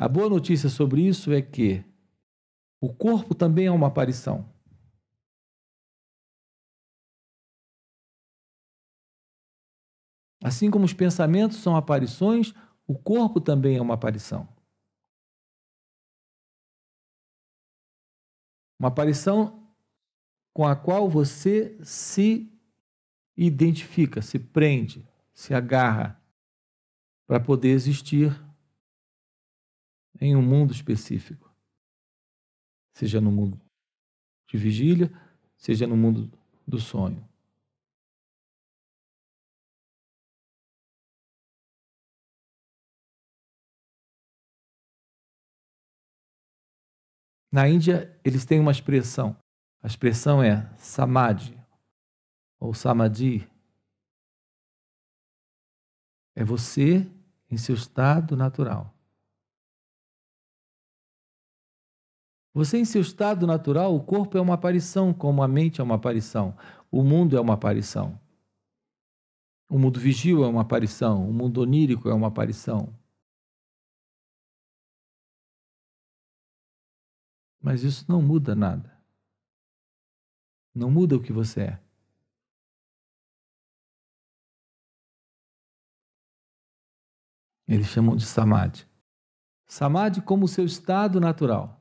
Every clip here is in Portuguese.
A boa notícia sobre isso é que o corpo também é uma aparição. Assim como os pensamentos são aparições, o corpo também é uma aparição. Uma aparição com a qual você se identifica, se prende, se agarra para poder existir em um mundo específico. Seja no mundo de vigília, seja no mundo do sonho. Na Índia, eles têm uma expressão. A expressão é samadhi ou samadhi. É você em seu estado natural. Você em seu estado natural, o corpo é uma aparição, como a mente é uma aparição. O mundo é uma aparição. O mundo vigil é uma aparição. O mundo onírico é uma aparição. Mas isso não muda nada. Não muda o que você é. Eles chamam de samadhi. Samadhi como seu estado natural.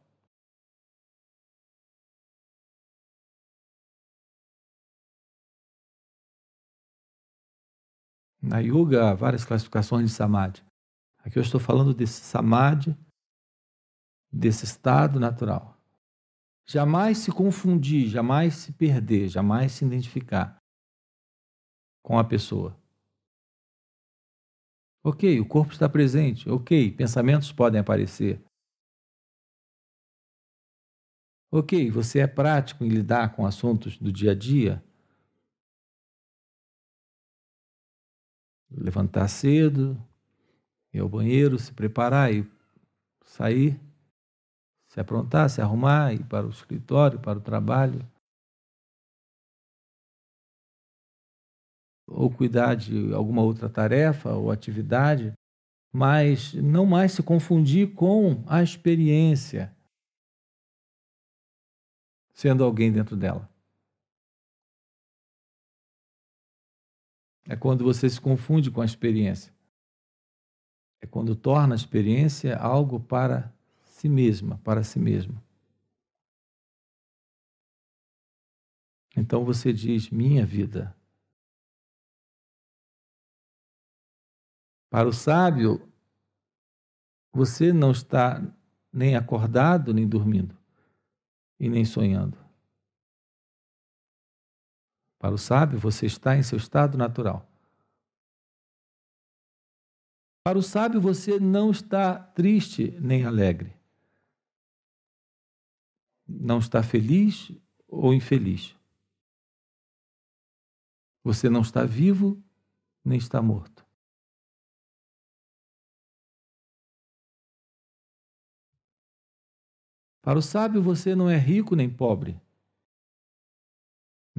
Na yoga há várias classificações de samadhi. Aqui eu estou falando desse samadhi desse estado natural. Jamais se confundir, jamais se perder, jamais se identificar com a pessoa. Ok, o corpo está presente. Ok, pensamentos podem aparecer. Ok, você é prático em lidar com assuntos do dia a dia. Levantar cedo, ir ao banheiro, se preparar e sair se aprontar, se arrumar, ir para o escritório, para o trabalho. Ou cuidar de alguma outra tarefa ou atividade, mas não mais se confundir com a experiência, sendo alguém dentro dela. É quando você se confunde com a experiência. É quando torna a experiência algo para si mesma, para si mesmo. Então você diz: minha vida. Para o sábio, você não está nem acordado, nem dormindo, e nem sonhando. Para o sábio, você está em seu estado natural. Para o sábio, você não está triste nem alegre não está feliz ou infeliz. Você não está vivo nem está morto. Para o sábio, você não é rico nem pobre,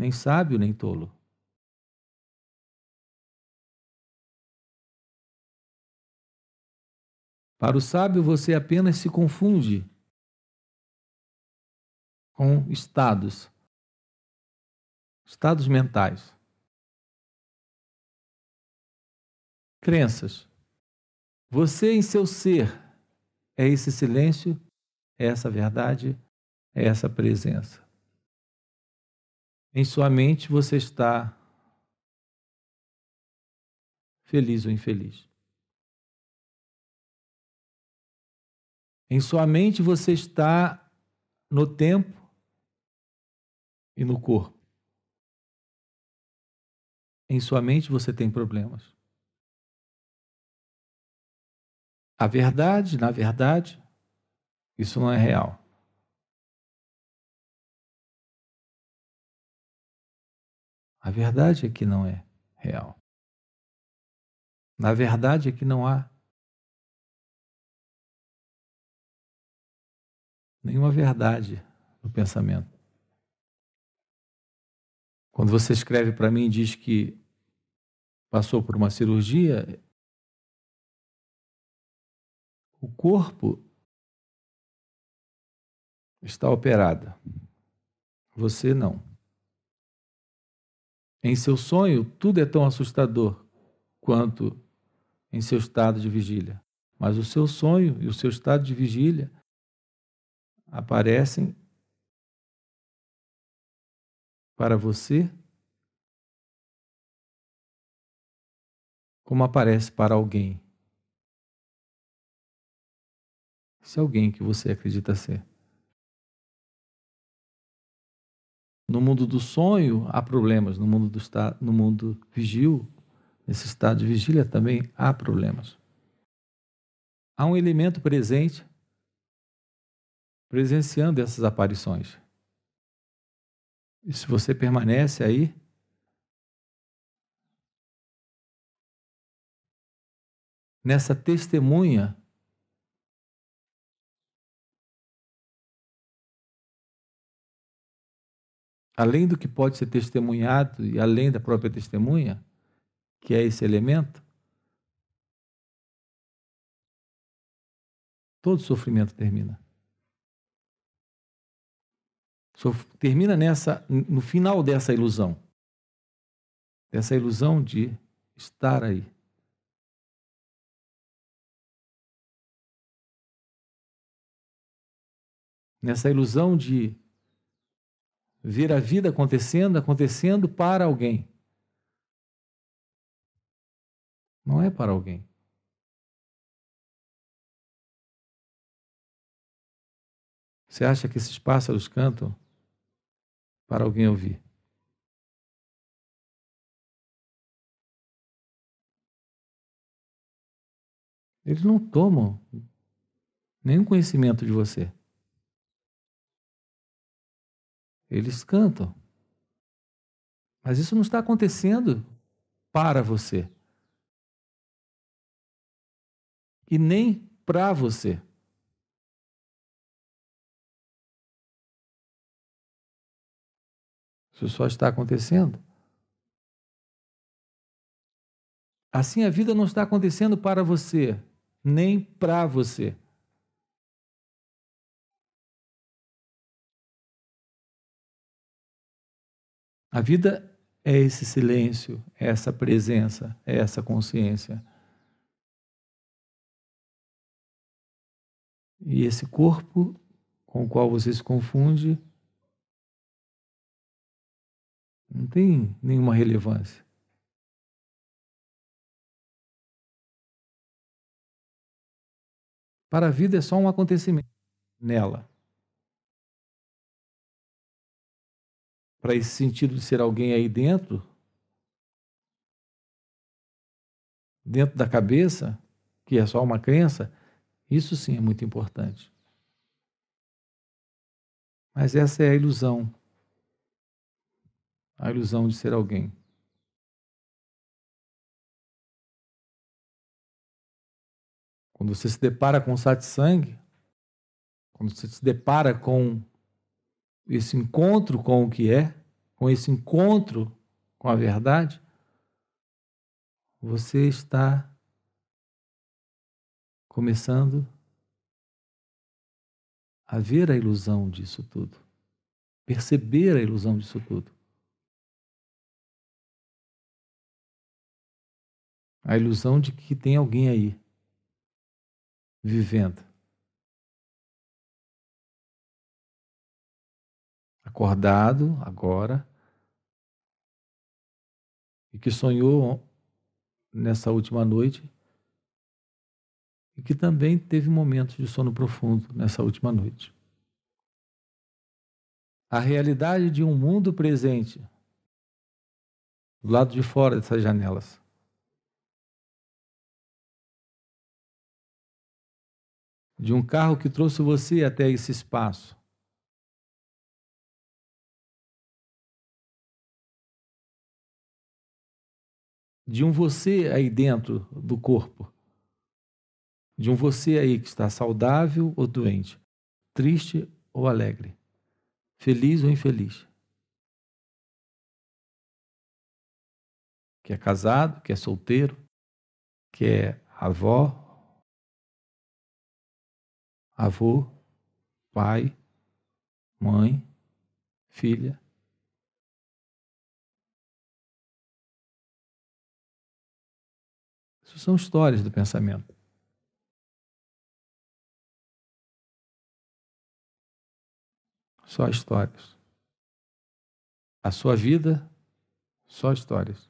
nem sábio nem tolo. Para o sábio, você apenas se confunde com estados, estados mentais, crenças. Você em seu ser é esse silêncio, é essa verdade, é essa presença. Em sua mente você está feliz ou infeliz. Em sua mente você está no tempo e no corpo. Em sua mente você tem problemas. A verdade, na verdade, isso não é real. A verdade é que não é real. Na verdade é que não há nenhuma verdade no pensamento. Quando você escreve para mim e diz que passou por uma cirurgia, o corpo está operada. Você não. Em seu sonho, tudo é tão assustador quanto em seu estado de vigília. Mas o seu sonho e o seu estado de vigília aparecem para você como aparece para alguém. Se alguém que você acredita ser. No mundo do sonho há problemas, no mundo do estado, no mundo vigil, nesse estado de vigília também há problemas. Há um elemento presente presenciando essas aparições. E se você permanece aí, nessa testemunha além do que pode ser testemunhado e além da própria testemunha, que é esse elemento, todo sofrimento termina. Termina nessa, no final dessa ilusão, dessa ilusão de estar aí. Nessa ilusão de ver a vida acontecendo, acontecendo para alguém. Não é para alguém. Você acha que esses pássaros cantam para alguém ouvir? Eles não tomam nenhum conhecimento de você. Eles cantam. Mas isso não está acontecendo para você. E nem para você. Isso só está acontecendo. Assim a vida não está acontecendo para você, nem para você. A vida é esse silêncio, é essa presença, é essa consciência. E esse corpo com o qual você se confunde não tem nenhuma relevância. Para a vida é só um acontecimento nela. Para esse sentido de ser alguém aí dentro, dentro da cabeça, que é só uma crença, isso sim é muito importante. Mas essa é a ilusão. A ilusão de ser alguém. Quando você se depara com satsang, quando você se depara com esse encontro com o que é, com esse encontro com a verdade, você está começando a ver a ilusão disso tudo, perceber a ilusão disso tudo. A ilusão de que tem alguém aí vivendo. Acordado agora e que sonhou nessa última noite e que também teve momentos de sono profundo nessa última noite. A realidade de um mundo presente do lado de fora dessas janelas. De um carro que trouxe você até esse espaço. De um você aí dentro do corpo, de um você aí que está saudável ou doente, triste ou alegre, feliz ou infeliz. Que é casado, que é solteiro, que é avó, avô, pai, mãe, filha. Isso são histórias do pensamento. Só histórias. A sua vida, só histórias.